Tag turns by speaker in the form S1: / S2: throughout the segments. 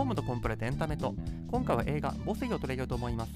S1: ホームとコンプレとエンタメと今回は映画「母性」を取り上げようと思います。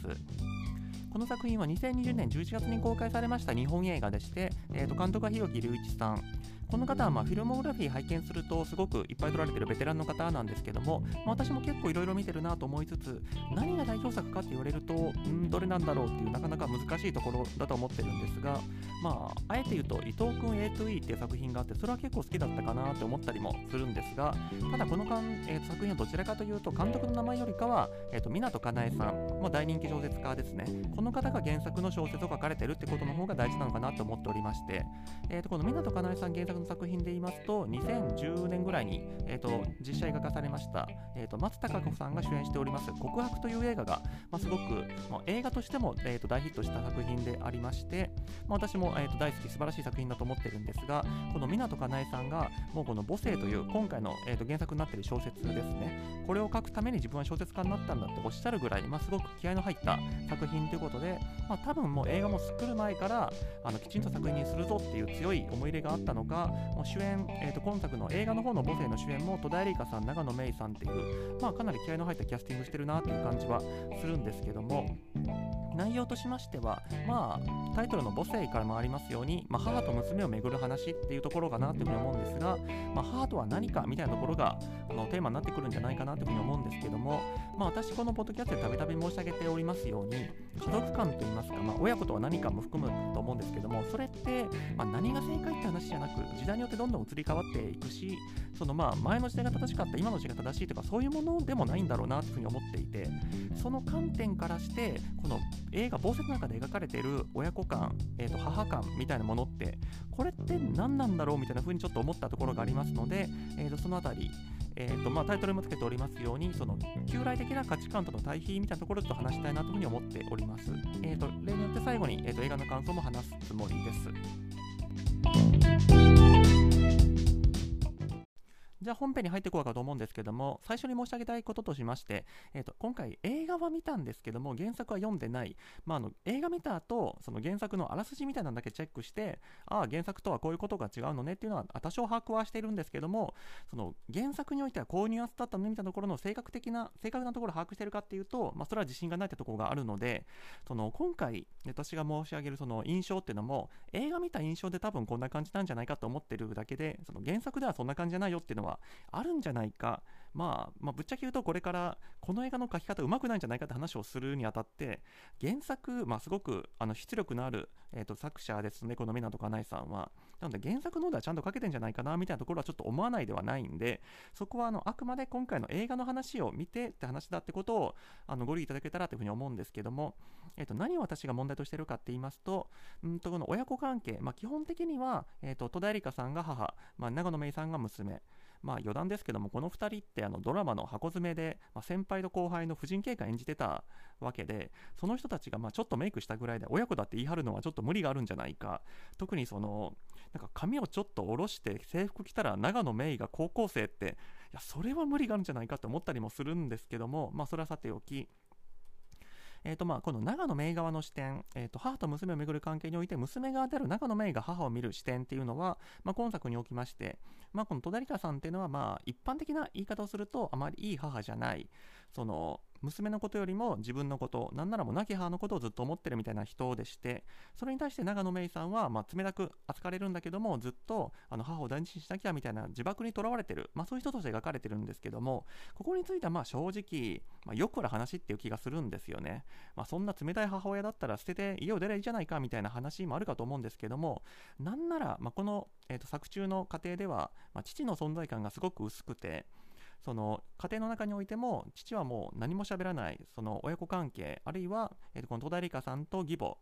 S1: この作品は2020年11月に公開されました日本映画でして、えー、と監督は広木隆一さん。この方はまフィルモグラフィー拝見するとすごくいっぱい撮られてるベテランの方なんですけども、まあ、私も結構いろいろ見てるなと思いつつ何が代表作かって言われるとんどれなんだろうっていうなかなか難しいところだと思ってるんですがまああえて言うと伊藤君 A2E っていう作品があってそれは結構好きだったかなって思ったりもするんですがただこのかん、えー、作品はどちらかというと監督の名前よりかは、えー、と湊かなえさんも大人気小説家ですね。この方が原作の小説を書かれてるってことの方が大事なのかなと思っておりまして、えー、とこの湊かなえさん原作の作品で言いますと2010年ぐらいに、えーと、実写映画化されました、えーと、松たか子さんが主演しております「告白」という映画が、まあ、すごく、まあ、映画としても、えーと、大ヒットした作品でありまして、まあ、私も、えー、と大好き素晴らしい作品だと思ってるんですがこの湊かなえさんがもうこの「母性」という今回の、えー、と原作になっている小説ですね。これを書くために自分は小説家になったんだっておっしゃるぐらい、まあ、すごく気合の入った作品ということで、まあ、多分もう映画も作る前からあのきちんと作品にするぞっていう強い思い入れがあったのかもう主演、えー、と今作の映画の方の母性の主演も戸田恵梨香さん、長野芽郁さんっていう、まあ、かなり気合の入ったキャスティングしてるなっていう感じはするんですけども、内容としましては、まあ、タイトルの母性からもありますように、まあ、母と娘をめぐる話っていうところかなというふうに思うんですが、まあ、母とは何かみたいなところがあのテーマになってくるんじゃないかなというふうに思うんですけども、まあ、私このポッドキャストでたびたび申し上げておりますように家族観といいますか、まあ、親子とは何かも含むと思うんですけどもそれって、まあ、何が正解って話じゃなく時代によってどんどん移り変わっていくしそのまあ前の時代が正しかった今の時代が正しいとかそういうものでもないんだろうなというふうに思っていてその観点からしてこの映画「暴雪」の中で描かれている親子感、えー、と母感みたいなものってこれって何なんだろうみたいな風にちょっと思ったところがありますので、えー、とそのあたりえーとまあ、タイトルもつけておりますようにその旧来的な価値観との対比みたいなところでと話したいなというふうに思っております、えーと、例によって最後に、えーと映画の感想も話すつもりです。じゃあ本編に入っていこうかと思うんですけども、最初に申し上げたいこととしまして、えーと、今回映画は見たんですけども、原作は読んでない。まあ、あの映画見た後、その原作のあらすじみたいなのだけチェックして、ああ、原作とはこういうことが違うのねっていうのは多少把握はしているんですけども、その原作においてはこういうニュアンスだったのねみたいなところの正確的な、正確なところを把握しているかっていうと、まあ、それは自信がないってところがあるので、その今回、私が申し上げるその印象っていうのも、映画見た印象で多分こんな感じなんじゃないかと思ってるだけで、その原作ではそんな感じじゃないよっていうのはあるんじゃないか、まあ、まあ、ぶっちゃけ言うとこれからこの映画の書き方うまくないんじゃないかって話をするにあたって原作、まあ、すごくあの出力のある、えーと、作者ですねこの湊かなえさんは。なので原作のではちゃんと書けてんじゃないかなみたいなところはちょっと思わないではないんでそこはあのあくまで今回の映画の話を見てって話だってことをあのご理解いただけたらというふうに思うんですけども、えーと、何を私が問題としてるかって言いますとんとこの親子関係、まあ、基本的には、えーと、戸田恵梨香さんが母、まあ、長野芽郁さんが娘。まあ余談ですけどもこの2人ってあのドラマの箱詰めで、まあ、先輩と後輩の婦人警官演じてたわけでその人たちがまあちょっとメイクしたぐらいで親子だって言い張るのはちょっと無理があるんじゃないか。特にそのなんか髪をちょっと下ろして制服着たら長野メイが高校生っていやそれは無理があるんじゃないかと思ったりもするんですけどもまあそれはさておきえーとまあ、この長野名側の視点、えー、と母と娘をめぐる関係において娘側である長野名が母を見る視点っていうのは、まあ、今作におきまして、まあ、この戸田梨香さんっていうのは、まあ、一般的な言い方をするとあまりいい母じゃない。その娘のことよりも自分のこと、なんならも亡き母のことをずっと思ってるみたいな人でして、それに対して長野芽郁さんは、まあ、冷たく扱われるんだけども、ずっとあの母を大事にしなきゃみたいな呪縛にとらわれてる、まあ、そういう人として描かれてるんですけども、ここについてはまあ正直、まあ、よくある話っていう気がするんですよね。まあ、そんな冷たい母親だったら捨てて家を出ればいいじゃないかみたいな話もあるかと思うんですけども、なんなら、まあ、この、えー、と作中の過程では、まあ、父の存在感がすごく薄くて、その家庭の中においても父はもう何も喋らないその親子関係あるいは、えー、とこの戸田恵梨香さんと義母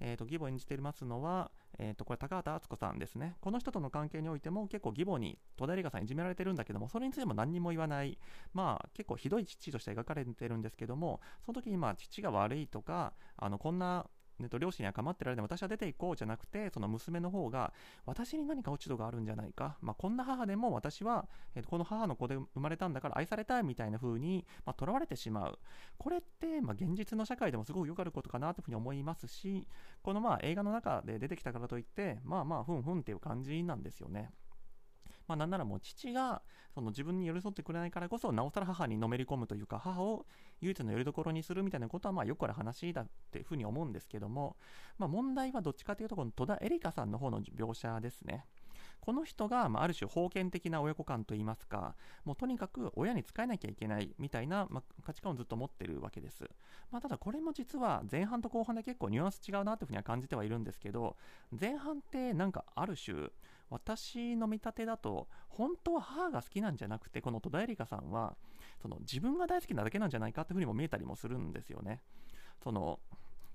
S1: えーと、義母を演じていますのは、えーと、これ高畑敦子さんですね。この人との関係においても結構義母に戸田恵梨香さんいじめられてるんだけどもそれについても何にも言わない。まあ結構ひどい父として描かれてるんですけどもその時にまあ父が悪いとかあのこんなえっと、両親に構ってられない。私は出ていこうじゃなくてその娘の方が私に何か落ち度があるんじゃないか、まあ、こんな母でも私は、えっと、この母の子で生まれたんだから愛されたいみたいな風にまあ、囚われてしまう。これって、まあ、現実の社会でもすごくよくあることかなというふうに思いますしこのまあ映画の中で出てきたからといってまあまあふんふんっていう感じなんですよね。まあ、なんならもう父がその自分に寄り添ってくれないからこそなおさら母にのめり込むというか母を唯一のよりどころにするみたいなことはまあよくある話だっていうふうに思うんですけども、まあ、問題はどっちかというとこの戸田恵梨香さんの方の描写ですね。この人が、あ、る種封建的な親子感といいますか、もうとにかく親に仕えなきゃいけないみたいな、価値観をずっと持ってるわけです。まあ、ただこれも実は前半と後半で結構ニュアンス違うなというふうには感じてはいるんですけど、前半ってなんかある種、私の見立てだと、本当は母が好きなんじゃなくて、この戸田恵梨香さんは、その自分が大好きなだけなんじゃないかっていうふうにも見えたりもするんですよね。その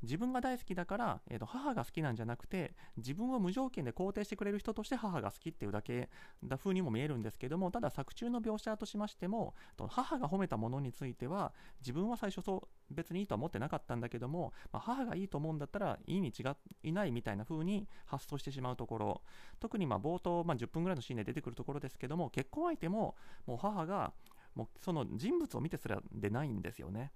S1: 自分が大好きだから、えーと、母が好きなんじゃなくて自分を無条件で肯定してくれる人として母が好きっていうだけだ風にも見えるんですけどもただ作中の描写としましても母が褒めたものについては自分は最初そう別にいいとは思ってなかったんだけども、まあ、母がいいと思うんだったらいいに違いないみたいな風に発想してしまうところ特にま冒頭、まあ、10分ぐらいのシーンで出てくるところですけども結婚相手ももう母がもうその人物を見てすらでないんですよね。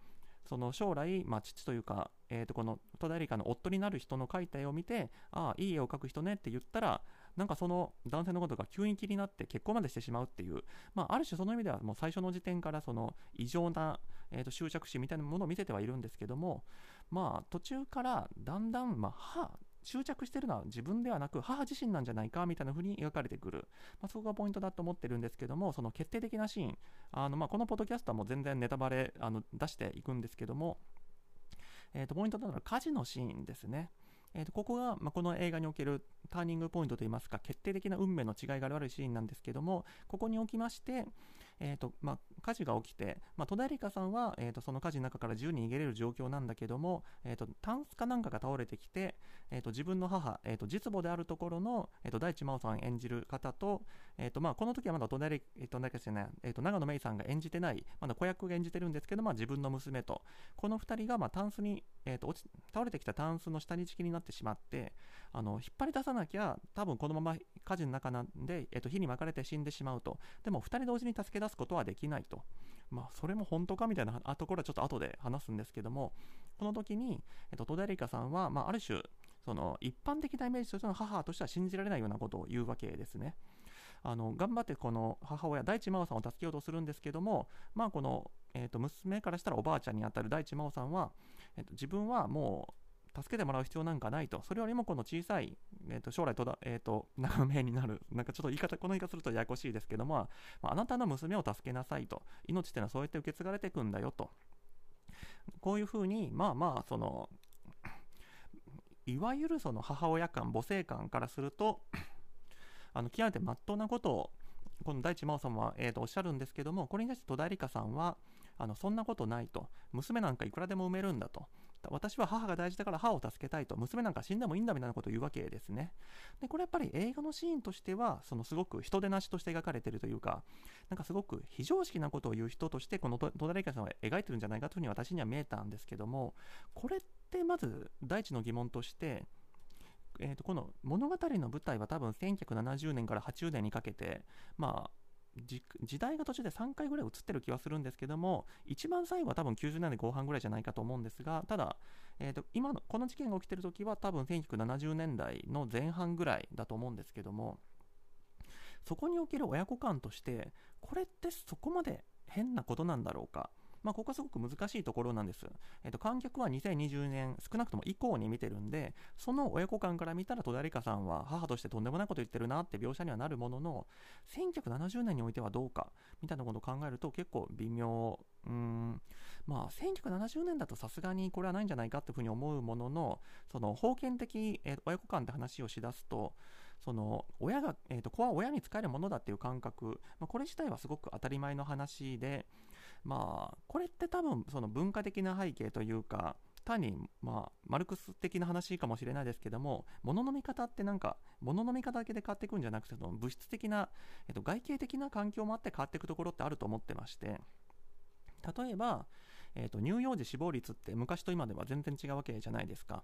S1: その将来、まあ、父というか、えー、とこの戸田恵梨香の夫になる人の描いた絵を見てああいい絵を描く人ねって言ったらなんかその男性のことが急に気になって結婚までしてしまうっていう、まあ、ある種その意味ではもう最初の時点からその異常な、えー、と執着心みたいなものを見せてはいるんですけどもまあ途中からだんだん、まあ、は執着してるのは自分ではなく母自身なんじゃないかみたいな風に描かれてくる、まあ、そこがポイントだと思ってるんですけどもその決定的なシーンあの、まあ、このポッドキャストはもう全然ネタバレあの出していくんですけども、えー、とポイントとなのは火事のシーンですね。えー、とここが、まあ、この映画におけるターニングポイントといいますか決定的な運命の違いがあるシーンなんですけどもここにおきまして、えーとまあ、火事が起きて、まあ、戸田恵梨香さんは、えーと、その火事の中から自由に逃げれる状況なんだけども、えーと、タンスかなんかが倒れてきて、えーと、自分の母、えー、と実母であるところの、えー、と大地真央さん演じる方と,、えーとまあ、この時はまだ戸田恵梨香、えー、ねえー、と長野芽郁さんが演じてないまだ子役が演じてるんですけど、まあ、自分の娘とこの2人が、まあ、タンスに、えー、と落ち倒れてきたタンスの下に敷きになってしまってあの引っ張り出さなきゃ多分このまま火事の中なんで、えー、と火に巻かれて死んでしまうと。でも2人同時に助け出すことはできないと。まあ、それも本当かみたいなところはちょっと後で話すんですけども、この時に、えっと、戸田恵梨香さんは、まあ、ある種、その一般的なイメージとしての母としては信じられないようなことを言うわけですね。あの頑張ってこの母親、大地真央さんを助けようとするんですけども、まあ、この、えー、と娘からしたらおばあちゃんにあたる大地真央さんは、えー、と自分はもう助けてもらう必要なんかないと。それよりもこの小さい、えー、と将来とだ、え、ー、と、長命になる。なんかちょっと言い方、この言い方するとややこしいですけども、まあ、あなたの娘を助けなさいと。命っていうのはそうやって受け継がれていくんだよと。こういうふうに、まあまあ、その、いわゆるその母親感、母性感からすると、あの極めて真っ当なことを、この大地真央さんは、えー、とおっしゃるんですけども、これに対して戸田恵梨香さんは、あのそんなことないと、娘なんかいくらでも産めるんだと、私は母が大事だから母を助けたいと、娘なんか死んでもいいんだみたいなことを言うわけですね。で、これやっぱり映画のシーンとしては、そのすごく人手なしとして描かれてるというか、なんかすごく非常識なことを言う人として、この戸田玲香さんは描いてるんじゃないかというふうに私には見えたんですけども、これってまず第一の疑問として、えー、とこの物語の舞台は多分1970年から80年にかけて、まあ、時代が途中で3回ぐらい映ってる気はするんですけども一番最後は多分90年代後半ぐらいじゃないかと思うんですがただ、えーと、今のこの事件が起きてる時は多分1970年代の前半ぐらいだと思うんですけどもそこにおける親子感としてこれってそこまで変なことなんだろうか？まあ、ここはすごく難しいところなんです。えっ、と、観客は2020年、少なくとも以降に見てるんで、その親子間から見たら戸田梨香さんは母としてとんでもないこと言ってるなって描写にはなるものの、1970年においてはどうか、みたいなことを考えると結構微妙。うーん、まあ、1970年だとさすがにこれはないんじゃないかっていうふうに思うものの、その封建的、親子間って話をしだすと、その親が、えーと、子は親に使えるものだっていう感覚、まあ、これ自体はすごく当たり前の話で、まあ、これって多分その文化的な背景というか、単に、まあ、マルクス的な話かもしれないですけども、物の見方ってなんか、物の見方だけで変わっていくんじゃなくて、その物質的な、えっと、外形的な環境もあって変わっていくところってあると思ってまして、例えば、えっと、乳幼児死亡率って昔と今では全然違うわけじゃないですか。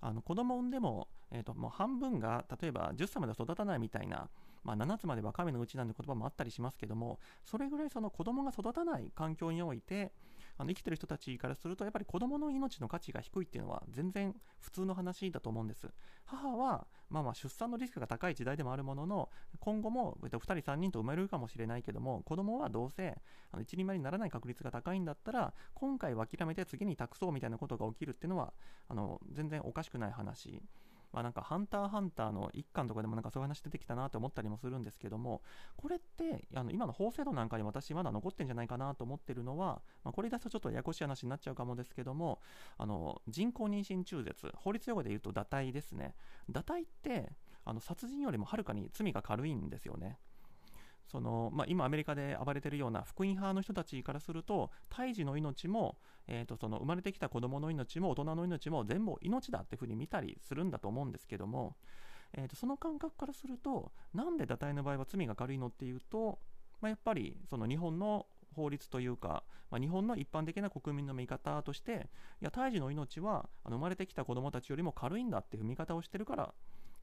S1: あの子供産んでも、えっと、もう半分が例えば10歳まで育たないみたいなまあ、7つまでは神のうちなんて言葉もあったりしますけどもそれぐらいその子供が育たない環境においてあの生きてる人たちからするとやっぱり子供の命の価値が低いっていうのは全然普通の話だと思うんです。母はまあまあ出産のリスクが高い時代でもあるものの今後も2人3人と生まれるかもしれないけども子供はどうせあの一人前にならない確率が高いんだったら今回は諦めて次に託そうみたいなことが起きるっていうのはあの全然おかしくない話。まあ、なんかハンターハンターの一巻とかでもなんかそういう話出てきたなと思ったりもするんですけども、これってあの今の法制度なんかに私まだ残ってんじゃないかなと思ってるのは、まあ、これ出すとちょっとややこしい話になっちゃうかもですけども、あの人工妊娠中絶、法律用語で言うと堕胎ですね。堕胎ってあの殺人よりもはるかに罪が軽いんですよね。そのまあ、今、アメリカで暴れているような福音派の人たちからすると胎児の命も、えー、とその生まれてきた子供の命も大人の命も全部命だっていうふうに見たりするんだと思うんですけども、えー、とその感覚からするとなんで堕胎の場合は罪が軽いのっていうと、まあ、やっぱりその日本の法律というか、まあ、日本の一般的な国民の見方としていや胎児の命はあの生まれてきた子供たちよりも軽いんだっていう見方をしてるから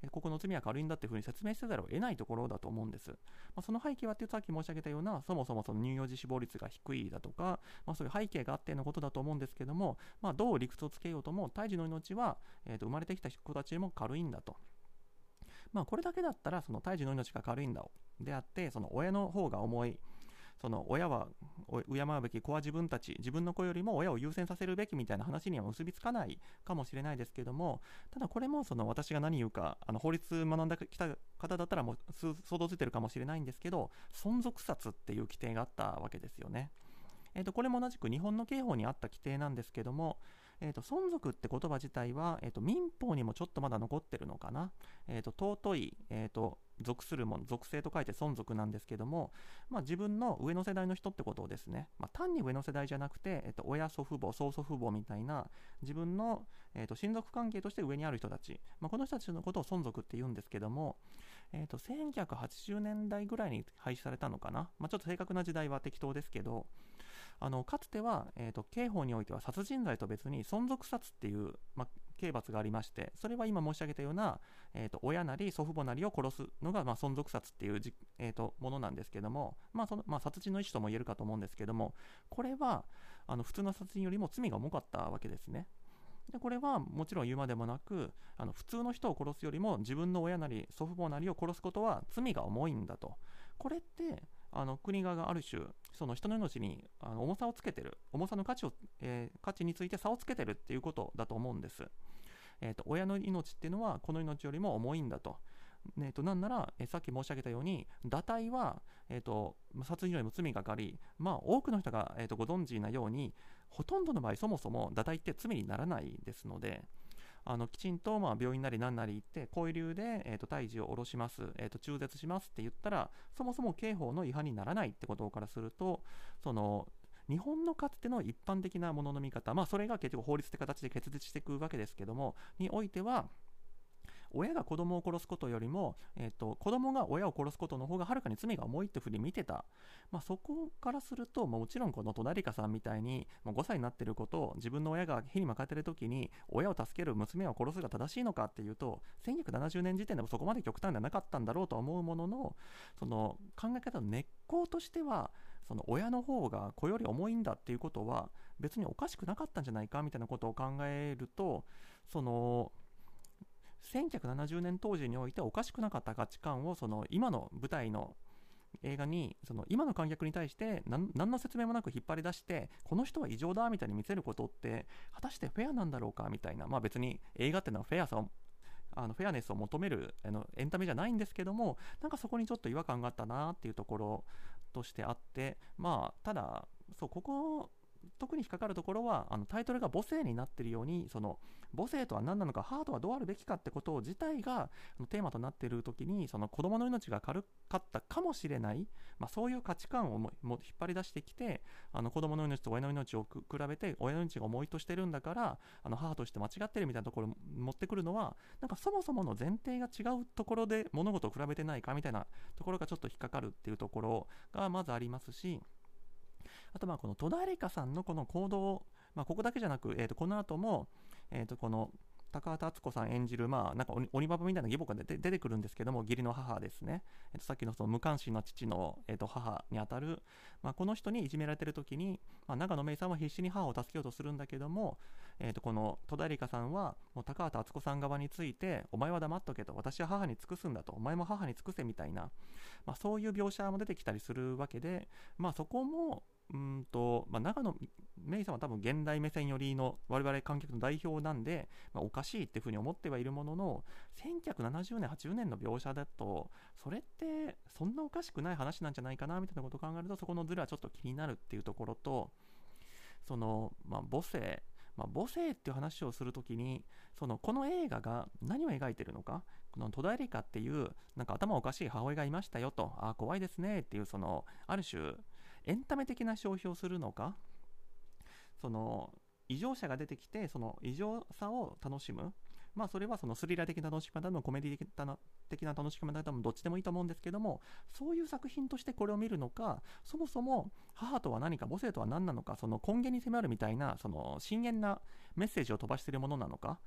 S1: ここの罪は軽いんだっていうふうに説明せざるを得ないところだと思うんです。まあ、その背景はっていうとさっき申し上げたようなそもそもその乳幼児死亡率が低いだとか、まあ、そういう背景があってのことだと思うんですけども、まあ、どう理屈をつけようとも胎児の命は、えー、と生まれてきた子たちよりも軽いんだと。まあ、これだけだったらその胎児の命が軽いんだであってその親の方が重いその親は敬うべき子は自分たち自分の子よりも親を優先させるべきみたいな話には結びつかないかもしれないですけどもただこれもその私が何言うかあの法律学んできた方だったらもう想像ついてるかもしれないんですけど存続殺っていう規定があったわけですよね。えー、とこれも同じく日本の刑法にあった規定なんですけども、えー、と存続って言葉自体は、えー、と民法にもちょっとまだ残ってるのかな、えー、と尊い、えー、と属するもの属性と書いて存続なんですけども、まあ、自分の上の世代の人ってことをですね、まあ、単に上の世代じゃなくて、えっと、親祖父母曽祖父母みたいな自分の、えっと、親族関係として上にある人たち、まあ、この人たちのことを存続って言うんですけども、えっと、1980年代ぐらいに廃止されたのかな、まあ、ちょっと正確な時代は適当ですけどあのかつては、えーと、刑法においては殺人罪と別に存続殺っていう、ま、刑罰がありましてそれは今申し上げたような、えーと、親なり祖父母なりを殺すのが、ま、存続殺っていうじ、えーと、ものなんですけども、まあそのま、殺人の意思とも言えるかと思うんですけどもこれはあの普通の殺人よりも罪が重かったわけですね。でこれはもちろん言うまでもなくあの普通の人を殺すよりも自分の親なり祖父母なりを殺すことは罪が重いんだとこれってあの国側がある種その人の命にあの重さをつけてる重さの価値を、えー、価値について差をつけてるっていうことだと思うんです、えーと、親の命っていうのはこの命よりも重いんだと。えー、となんなら、えー、さっき申し上げたように堕胎は、えーと、殺人よりも罪がかかり、まあ、多くの人が、えーとご存知なようにほとんどの場合そもそも堕胎って罪にならないですので、あのきちんとまあ病院なり何なり行って交流で、えー、と胎児を下ろします、えー、と中絶しますって言ったらそもそも刑法の違反にならないってことからするとその日本のかつての一般的なものの見方、まあ、それが結局法律って形で結実していくわけですけどもにおいては親が子供を殺すことよりも、えーと、子供が親を殺すことの方がはるかに罪が重いってふうに見てた、まあ、そこからすると、まあ、もちろんこの隣かさんみたいに、まあ、5歳になってることを自分の親が火に巻かれてる時に親を助ける娘を殺すが正しいのかっていうと1970年時点でもそこまで極端ではなかったんだろうと思うもののその考え方の根っことしてはその親の方が子より重いんだっていうことは別におかしくなかったんじゃないかみたいなことを考えるとその1970年当時においておかしくなかった価値観をその今の舞台の映画にその今の観客に対して何の説明もなく引っ張り出してこの人は異常だみたいに見せることって果たしてフェアなんだろうかみたいな。まあ別に映画ってのはフェアさをあのフェアネスを求めるあのエンタメじゃないんですけどもなんかそこにちょっと違和感があったなっていうところとしてあってまあただそうここ特に引っかかるところはあのタイトルが母性になっているようにその母性とは何なのかハートはどうあるべきかってこと自体がテーマとなっている時にその子供の命が軽かったかもしれない、まあ、そういう価値観をも引っ張り出してきてあの子供の命と親の命を比べて親の命が重いとしてるんだからあの母として間違ってるみたいなところを持ってくるのはなんかそもそもの前提が違うところで物事を比べてないかみたいなところがちょっと引っかかるっていうところがまずありますしあとまあこの戸田恵梨香さんのこの行動、まあ、ここだけじゃなく、えー、とこの後も、えー、とこの高畑敦子さん演じる、まあ、なんか鬼ババみたいな義母が出てくるんですけども、義理の母ですね。えっと、さっきのその無関心な父の、えっと、母にあたる、まあ、この人にいじめられてる時に、まあ、長野芽郁さんは必死に母を助けようとするんだけども、えっと、この戸田恵梨香さんは、もう高畑敦子さん側について、お前は黙っとけと、私は母に尽くすんだと、お前も母に尽くせみたいな、まあ、そういう描写も出てきたりするわけで、まあ、そこも、うんと、まあ、長野芽郁さんは多分現代目線寄りの我々観客の代表なんで、まあ、おかしいっていうふうに思ってはいるものの、1970年、80年の描写だと、それってそんなおかしくない話なんじゃないかなみたいなことを考えると、そこのズレはちょっと気になるっていうところと、その、まあ、母性、まあ、母性っていう話をするときに、その、この映画が何を描いてるのか、この戸田恵梨香っていう、なんか頭おかしい母親がいましたよと、ああ、怖いですねっていう、その、ある種、エンタメ的な消費をするのか、その異常者が出てきてその異常さを楽しむ。まあそれはそのスリラー的な楽しみ方でもコメディ的な楽しみ方でもどっちでもいいと思うんですけどもそういう作品としてこれを見るのかそもそも母とは何か母性とは何なのかその根源に迫るみたいなその深淵なメッセージを飛ばしているものなのか？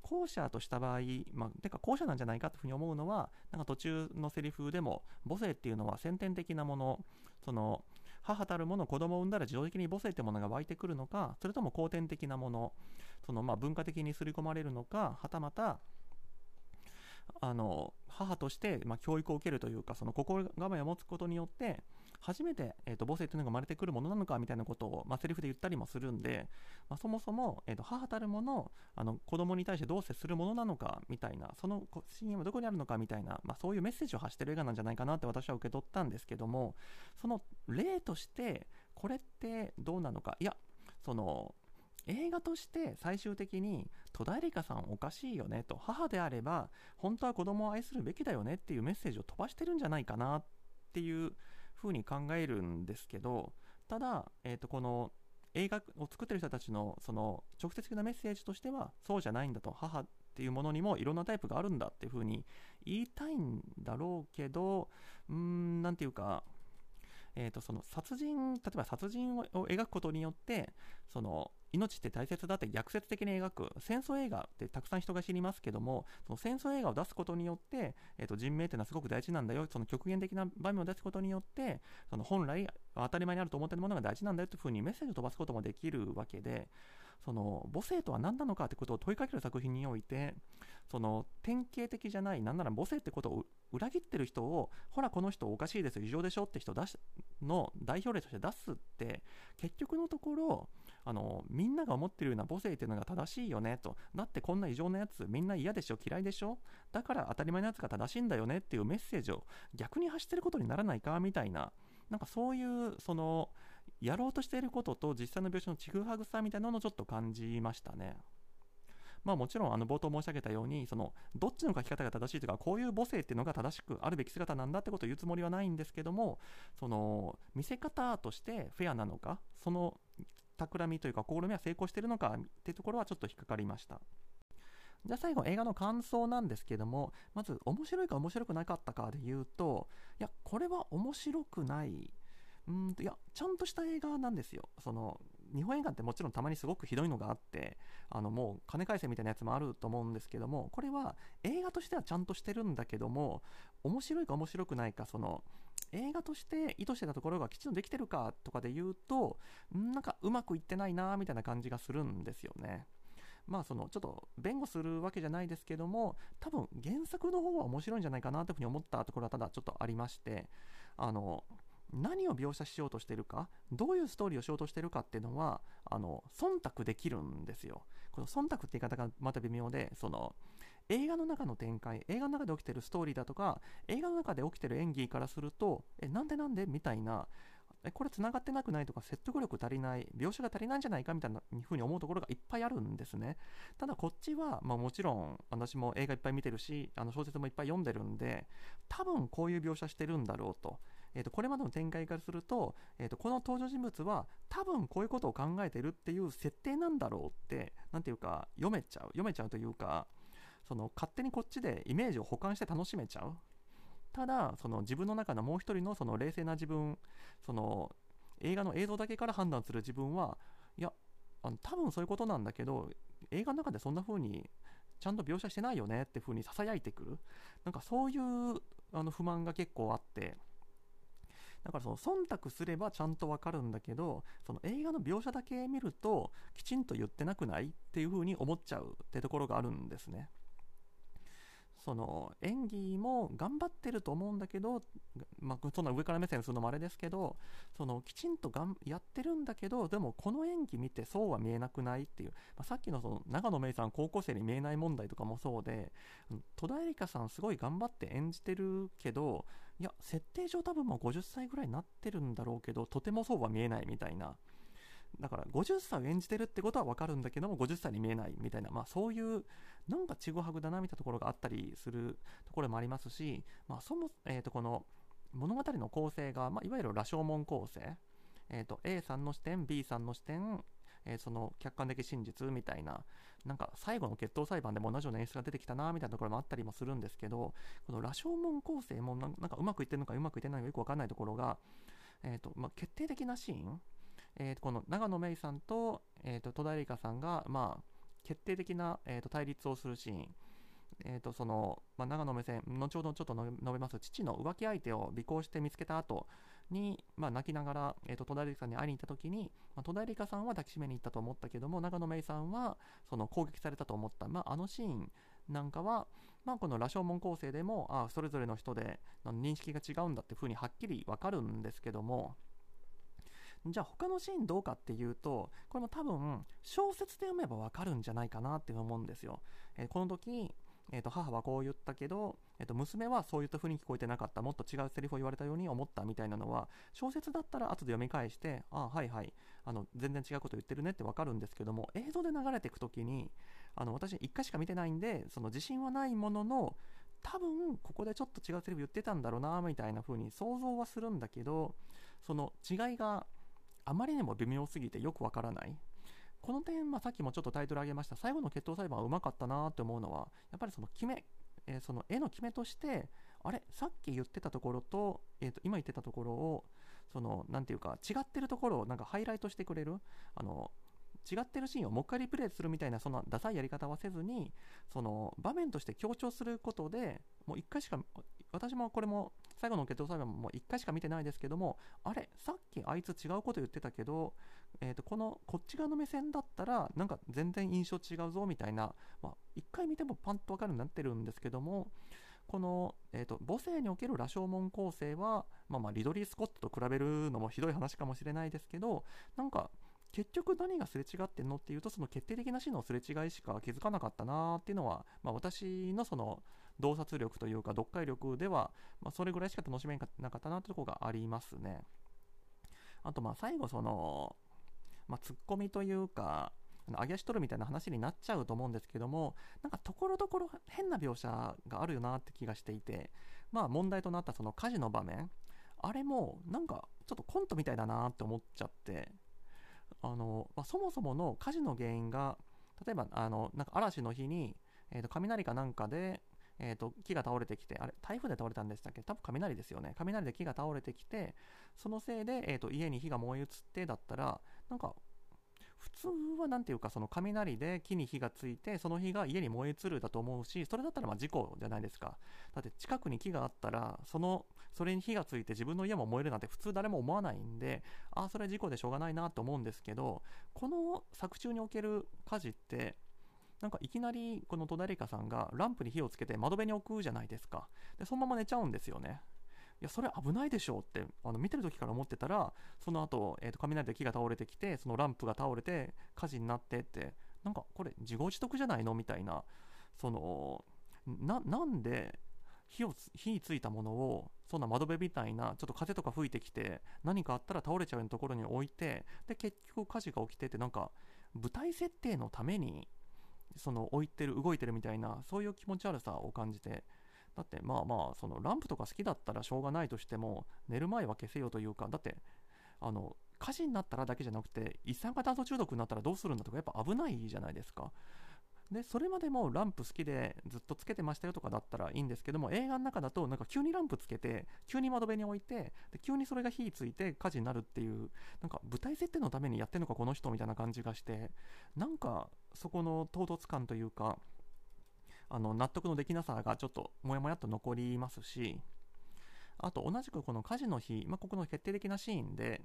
S1: 後者とした場合、まあ、てか後者なんじゃないかというふうに思うのはなんか途中のセリフでも母性っていうのは先天的なものその母たるもの子供を産んだら自動的に母性ってものが湧いてくるのかそれとも後天的なものそのまあ文化的に刷り込まれるのかはたまたあの母としてま教育を受けるというかその心構えを持つことによって初めて、えーと、母性というのが生まれてくるものなのかみたいなことを、まあ、セリフで言ったりもするんで、まあ、そもそも、えーと、母たるものあの子供に対してどう接するものなのかみたいなその真意はどこにあるのかみたいな、まあ、そういうメッセージを発してる映画なんじゃないかなって私は受け取ったんですけどもその例としてこれってどうなのかいやその映画として最終的に戸田恵梨香さんおかしいよねと母であれば本当は子供を愛するべきだよねっていうメッセージを飛ばしてるんじゃないかなっていうふうに考えるんですけどただ、えー、とこの映画を作ってる人たちのその直接的なメッセージとしてはそうじゃないんだと母っていうものにもいろんなタイプがあるんだっていうふうに言いたいんだろうけどうーん何ていうかえー、とその殺人例えば殺人を描くことによってその命って大切だって逆説的に描く戦争映画ってたくさん人が知りますけどもその戦争映画を出すことによって、えー、と人命っていうのはすごく大事なんだよその極限的な場面を出すことによってその本来当たり前にあると思ってるものが大事なんだよっていうふうにメッセージを飛ばすこともできるわけでその母性とは何なのかってことを問いかける作品においてその典型的じゃないなんなら母性ってことを裏切ってる人をほらこの人おかしいです異常でしょって人出しの代表例として出すって結局のところあのみんなが思ってるような母性っていうのが正しいよねと。だってこんな異常なやつみんな嫌でしょ嫌いでしょ。だから当たり前のやつが正しいんだよねっていうメッセージを逆に発してることにならないかみたいな。なんかそういうそのやろうとしていることと実際の描写のちぐはぐさみたいなのをちょっと感じましたね。まあもちろんあの冒頭申し上げたようにそのどっちの書き方が正しいとかこういう母性っていうのが正しくあるべき姿なんだってことを言うつもりはないんですけどもその見せ方としてフェアなのかその企みというか試みは成功してるのかっていうところはちょっと引っかかりました。じゃあ最後映画の感想なんですけどもまず面白いか面白くなかったかで言うといやこれは面白くないうんいやちゃんとした映画なんですよその日本映画ってもちろんたまにすごくひどいのがあってあのもう金返せみたいなやつもあると思うんですけどもこれは映画としてはちゃんとしてるんだけども面白いか面白くないかその映画として意図してたところがきちんとできてるかとかで言うとなんかうまくいってないなみたいな感じがするんですよね。まあそのちょっと弁護するわけじゃないですけども多分原作の方は面白いんじゃないかなというふうに思ったところはただちょっとありましてあの何を描写しようとしてるかどういうストーリーをしようとしてるかっていうのはあの忖度できるんですよ。この忖度って言い方がまた微妙でその映画の中の展開映画の中で起きてるストーリーだとか映画の中で起きてる演技からするとえなんでなんでみたいなえこれ繋がってなくないとか説得力足りない描写が足りないんじゃないかみたいな風に思うところがいっぱいあるんですね。ただこっちは、まあ、もちろん私も映画いっぱい見てるしあの小説もいっぱい読んでるんで多分こういう描写してるんだろうと。えー、とこれまでの展開からすると,、えー、とこの登場人物は多分こういうことを考えてるっていう設定なんだろうって何ていうか読めちゃう読めちゃうというかその勝手にこっちでイメージを保管して楽しめちゃう。ただその自分の中のもう一人のその冷静な自分その映画の映像だけから判断する自分はいやあの多分そういうことなんだけど映画の中でそんな風にちゃんと描写してないよねって風に囁いてくる。なんかそういうあの不満が結構あってだからその忖度すればちゃんとわかるんだけどその映画の描写だけ見るときちんと言ってなくないっていう風に思っちゃうってところがあるんですね。その演技も頑張ってると思うんだけど、まあ、そんな上から目線するのもあれですけどそのきちんとがんやってるんだけどでもこの演技見てそうは見えなくないっていう、まあ、さっきのその長野芽郁さん高校生に見えない問題とかもそうで戸田恵梨香さんすごい頑張って演じてるけどいや設定上多分もう50歳ぐらいになってるんだろうけどとてもそうは見えないみたいな。だから50歳を演じてるってことは分かるんだけども50歳に見えないみたいな、まあ、そういうなんかちぐはぐだなみたいなところがあったりするところもありますし、まあ、そも、えー、とこの物語の構成が、まあ、いわゆる羅生門構成、えー、と A さんの視点 B さんの視点えー、その客観的真実みたいな、なんか最後の決闘裁判でも同じような演出が出てきたなみたいなところもあったりもするんですけど、この羅生門構成もなんかうまくいってるのかうまくいってないのかよくわかんないところが、えーとまあ、決定的なシーン、えー、この長野芽郁さんと,、えー、と戸田恵梨香さんが、まあ、決定的な、えー、と対立をするシーン、えーとそのまあ、長野目線後ほどちょっと述べます父の浮気相手を尾行して見つけた後に、まあ、泣きながら、えーと、戸田恵梨香さんに会いに行った時に、まあ、戸田恵梨香さんは抱きしめに行ったと思ったけども長野芽郁さんはその攻撃されたと思った、まあ、あのシーンなんかは、まあ、この羅生門構成でもあそれぞれの人で認識が違うんだっていうふうにはっきりわかるんですけども。じゃあ他のシーンどうかっていうとこれも多分小説で読めばわかるんじゃないかなって思うんですよ、えー、この時えー、と母はこう言ったけど、えー、と娘はそういった風に聞こえてなかった。もっと違うセリフを言われたように思ったみたいなのは小説だったら後で読み返してあはいはい。あの全然違うこと言ってるねってわかるんですけども映像で流れていく時にあの私1回しか見てないんでその自信はないものの多分ここでちょっと違うセリフ言ってたんだろうなみたいな風に想像はするんだけどその違いがあまりにも微妙すぎてよくわからない。この点、まあ、さっきもちょっとタイトル上げました。最後の決闘裁判はうまかったなって思うのはやっぱりその決め、えー、その絵の決めとしてあれさっき言ってたところと,、えー、と今言ってたところをそのなんていうか違ってるところをなんかハイライトしてくれるあの違ってるシーンをもう一回リプレイするみたいなそのダサいやり方はせずにその場面として強調することでもう1回しか私もこれも最後の決闘裁判も1回しか見てないですけどもあれさっきあいつ違うこと言ってたけど、えー、とこのこっち側の目線だったらなんか全然印象違うぞみたいな、まあ、1回見てもパンと分かるようになってるんですけどもこの、えーと、母性における羅生門構成は、まあ、まあリドリー・スコットと比べるのもひどい話かもしれないですけどなんか結局何がすれ違ってんのっていうとその決定的な死のすれ違いしか気づかなかったなっていうのは、まあ、私のその洞察力というか読解力では、まあ、それぐらいしか楽しめなかったなってところがありますね。あとまあ最後その、まあ、ツッコミというか揚げ足取るみたいな話になっちゃうと思うんですけどもなんかところどころ変な描写があるよなって気がしていてまあ問題となったその火事の場面あれもなんかちょっとコントみたいだなって思っちゃってあの、まあ、そもそもの火事の原因が例えばあのなんか嵐の日に、えー、と雷かなんかで、えー、と木が倒れてきてあれ台風で倒れたんでしたっけ？多分雷ですよね。雷で木が倒れてきてそのせいで、えー、と家に火が燃え移ってだったらなんか普通は何ていうかその雷で木に火がついてその火が家に燃え移るだと思うしそれだったらまあ事故じゃないですか。だって近くに木があったらそのそれに火がついて自分の家も燃えるなんて普通誰も思わないんでああそれは事故でしょうがないなと思うんですけどこの作中における火事ってなんかいきなりこの戸田恵梨香さんがランプに火をつけて窓辺に置くじゃないですか。でそのまま寝ちゃうんですよね。いやそれ危ないでしょうってあの見てる時から思ってたらその後、えーと、雷で木が倒れてきてそのランプが倒れて火事になってってなんかこれ自業自得じゃないのみたいなそのなんで火を火ついたものをそんな窓辺みたいなちょっと風とか吹いてきて何かあったら倒れちゃうようなところに置いてで結局火事が起きてってなんか舞台設定のためにその置いてる動いてるみたいなそういう気持ち悪さを感じてだってまあまあそのランプとか好きだったらしょうがないとしても寝る前は消せよというかだってあの火事になったらだけじゃなくて一酸化炭素中毒になったらどうするんだとかやっぱ危ないじゃないですか。でそれまでもランプ好きでずっとつけてましたよとかだったらいいんですけども映画の中だとなんか急にランプつけて急に窓辺に置いてで急にそれが火ついて火事になるっていうなんか舞台設定のためにやってんのかこの人みたいな感じがしてなんかそこの唐突感というかあの納得のできなさがちょっともやもやと残りますしあと同じくこの火事の日、まあ、ここの決定的なシーンで、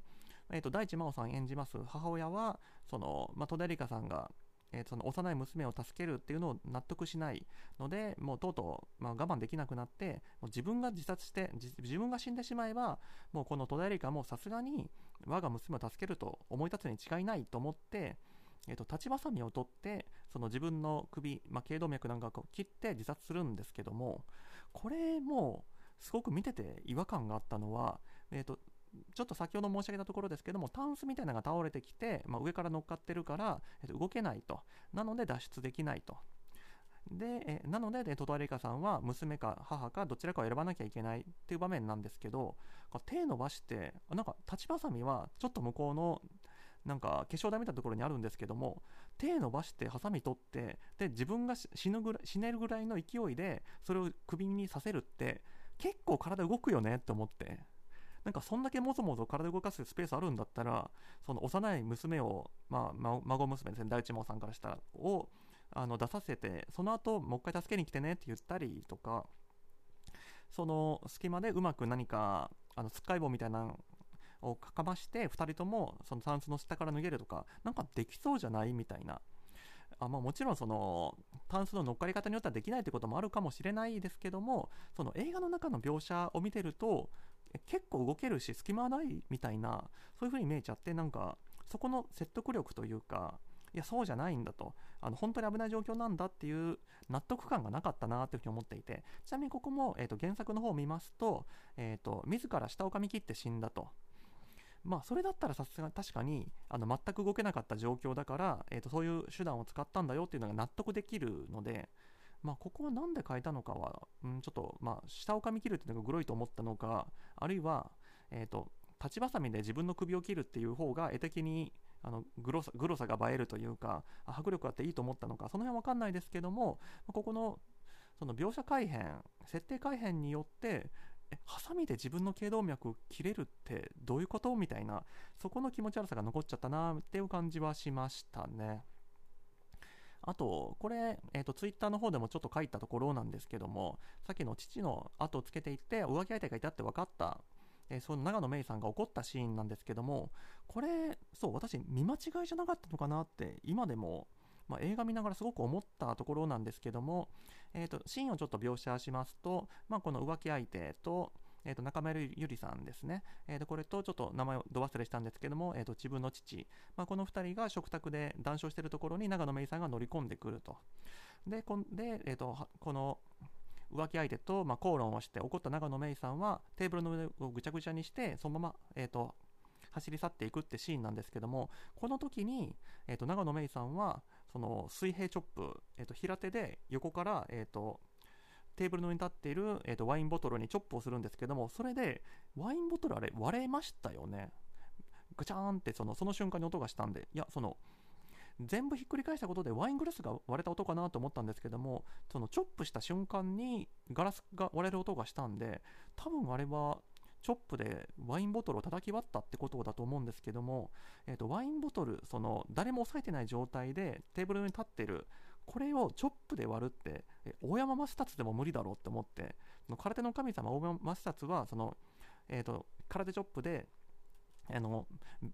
S1: えー、と大地真央さん演じます母親はその、まあ、戸田恵梨香さんがえー、その幼い娘を助けるっていうのを納得しないのでもうとうとう、まあ、我慢できなくなってもう自分が自殺して自分が死んでしまえばもうこの戸田恵梨香もさすがに我が娘を助けると思い立つに違いないと思って、えーと、立ちばさみを取ってその自分の首、まあ、頸動脈なんかを切って自殺するんですけどもこれもすごく見てて違和感があったのは、えーとちょっと先ほど申し上げたところですけども、タンスみたいなのが倒れてきて、まあ、上から乗っかってるから、えっと、動けないと。なので脱出できないと。で、えなので、でトトアレイカさんは娘か母かどちらかを選ばなきゃいけないっていう場面なんですけど、手伸ばして、なんか立ちばさみはちょっと向こうのなんか化粧台みたいなところにあるんですけども手伸ばしてハサミ取ってで自分が死ぬぐらい死ねるぐらいの勢いでそれを首にさせるって結構体動くよねって思って。なんかそんだけもぞもぞ体動かすスペースあるんだったらその幼い娘を、まあ、孫娘ですね大地真さんからしたらをあの出させてその後もう一回助けに来てねって言ったりとかその隙間でうまく何かあのつっかい棒みたいなをかまして2人ともそのタンスの下から脱げるとかなんかできそうじゃないみたいな。あまあ、もちろんそのタンスの乗っかり方によってはできないってこともあるかもしれないですけどもその映画の中の描写を見てると結構動けるし隙間はないみたいなそういう風に見えちゃってなんかそこの説得力というかいやそうじゃないんだと。あの本当に危ない状況なんだっていう納得感がなかったなというふうに思っていて。ちなみにここも、えーと、原作の方を見ますと,、えーと、自ら下を噛み切って死んだと。まあそれだったらさすが確かにあの全く動けなかった状況だから、えーとそういう手段を使ったんだよっていうのが納得できるのでまあ、ここは何で変えたのかは、うん、ちょっと、まあ、下を噛み切るっていうのがグロいと思ったのか、あるいは、え、ー、と、立ちばさみで自分の首を切るっていう方が絵的にあのグロさグロさが映えるというか、迫力あっていいと思ったのか、その辺はわかんないですけども、ここのその描写改変、設定改変によって、え、ハサミで自分の頸動脈切れるってどういうこと？みたいな、そこの気持ち悪さが残っちゃったなっていう感じはしましたね。あと、これ、えっ、ー、と、ツイッターの方でもちょっと書いたところなんですけども、さっきの父の後をつけていって、浮気相手がいたって分かった、えー、その長野芽郁さんが怒ったシーンなんですけども、これ、そう、私、見間違いじゃなかったのかなって、今でも、まあ、映画見ながらすごく思ったところなんですけども、えーと、シーンをちょっと描写しますと、まあ、この浮気相手と、えー、と中村ゆりさんですね、えー、とこれとちょっと名前をど忘れしたんですけども、えー、と自分の父、まあ、この2人が食卓で談笑しているところに長野芽郁さんが乗り込んでくると。で、こんでえー、とこの浮気相手と、まあ、口論をして怒った長野芽郁さんはテーブルの上をぐちゃぐちゃにしてそのまま、えー、と走り去っていくってシーンなんですけどもこの時に、えー、と長野芽郁さんはその水平チョップ、えー、と平手で横から、えー、とテーブルの上に立っている、えーと、ワインボトルにチョップをするんですけどもそれでワインボトルあれ割れましたよね。ガチャーンってそのその瞬間に音がしたんでいやその全部ひっくり返したことでワイングラスが割れた音かなと思ったんですけどもそのチョップした瞬間にガラスが割れる音がしたんで多分あれはチョップでワインボトルを叩き割ったってことだと思うんですけども、えーと、ワインボトルその誰も押さえてない状態でテーブルに立ってるこれをチョップで割るってえ大山マスタツでも無理だろうって思ってその空手の神様大山マスタツはその、えーと、空手チョップであの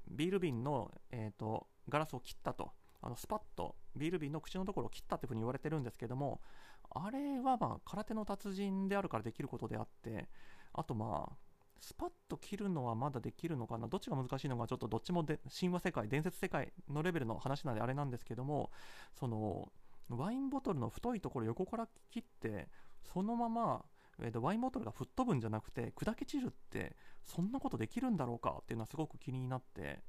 S1: ビール瓶の、えーと、ガラスを切ったとあのスパッとビール瓶の口のところを切ったっていうふうに言われてるんですけどもあれはまあ空手の達人であるからできることであってあとまあスパッと切るのはまだできるのかな？どっちが難しいのかちょっとどっちもで神話世界伝説世界のレベルの話なんであれなんですけどもそのワインボトルの太いところ横から切ってそのまま、えー、とワインボトルが吹っ飛ぶんじゃなくて砕け散るってそんなことできるんだろうかっていうのはすごく気になって。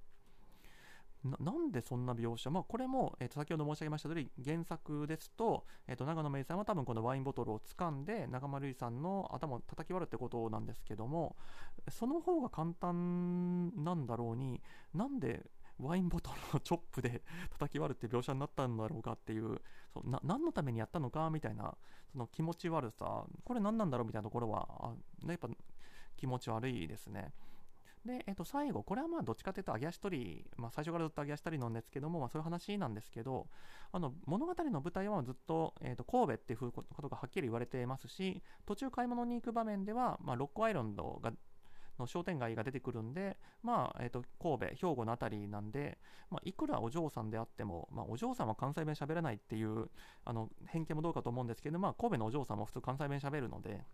S1: なんでそんな描写、まあ、これも、えー、と先ほど申し上げました通り原作ですと,、えー、と長野芽郁さんは多分このワインボトルを掴んで中丸さんの頭を叩き割るってことなんですけどもその方が簡単なんだろうになんでワインボトルをチョップで 叩き割るって描写になったんだろうかっていうそうな何のためにやったのかみたいなその気持ち悪さ。これ何なんだろうみたいなところはあやっぱ気持ち悪いですね。で、えっと、最後、これはまあどっちかというと、揚げ足取り、まあ、最初からずっと揚げ足取りなんですけども、まあ、そういう話なんですけど、あの物語の舞台はずっと,、えっと神戸っていうことがはっきり言われていますし、途中買い物に行く場面では、まあ、ロックアイランドがの商店街が出てくるんで、まあえー、と神戸、兵庫の辺りなんで、まあ、いくらお嬢さんであっても、まあ、お嬢さんは関西弁喋らないっていうあの偏見もどうかと思うんですけど、まあ、神戸のお嬢さんも普通関西弁喋るので、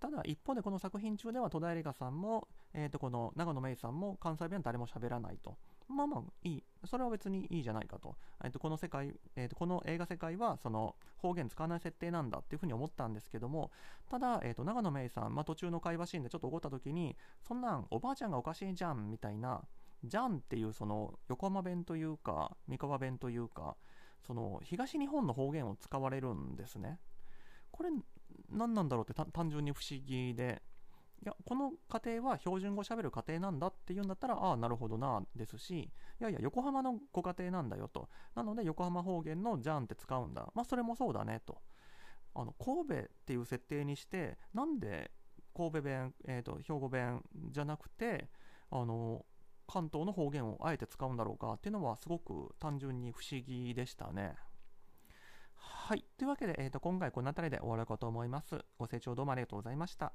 S1: ただ一方でこの作品中では戸田恵梨香さんも、えー、とこの長野芽郁さんも関西弁は誰も喋らないと。まあまあいい。それは別にいいじゃないかと。えー、とこの世界、えー、とこの映画世界はその方言使わない設定なんだっていうふうに思ったんですけども、ただ、えー、と長野芽郁さん、まあ、途中の会話シーンでちょっと怒った時に、そんなんおばあちゃんがおかしいじゃんみたいな、じゃんっていうその横浜弁というか、三河弁というか、その東日本の方言を使われるんですね。これ何なんだろうって単純に不思議で、いや、この家庭は標準語喋る家庭なんだっていうんだったら、ああ、なるほどな、ですし、いやいや、横浜のご家庭なんだよと。なので、横浜方言のじゃんって使うんだ。まあ、それもそうだね、と。あの、神戸っていう設定にして、なんで神戸弁、えっ、ー、と、兵庫弁じゃなくて、あの、関東の方言をあえて使うんだろうかっていうのはすごく単純に不思議でしたね。はい。というわけで、えー、と今回この辺りで終わろうかと思います。ご清聴どうもありがとうございました。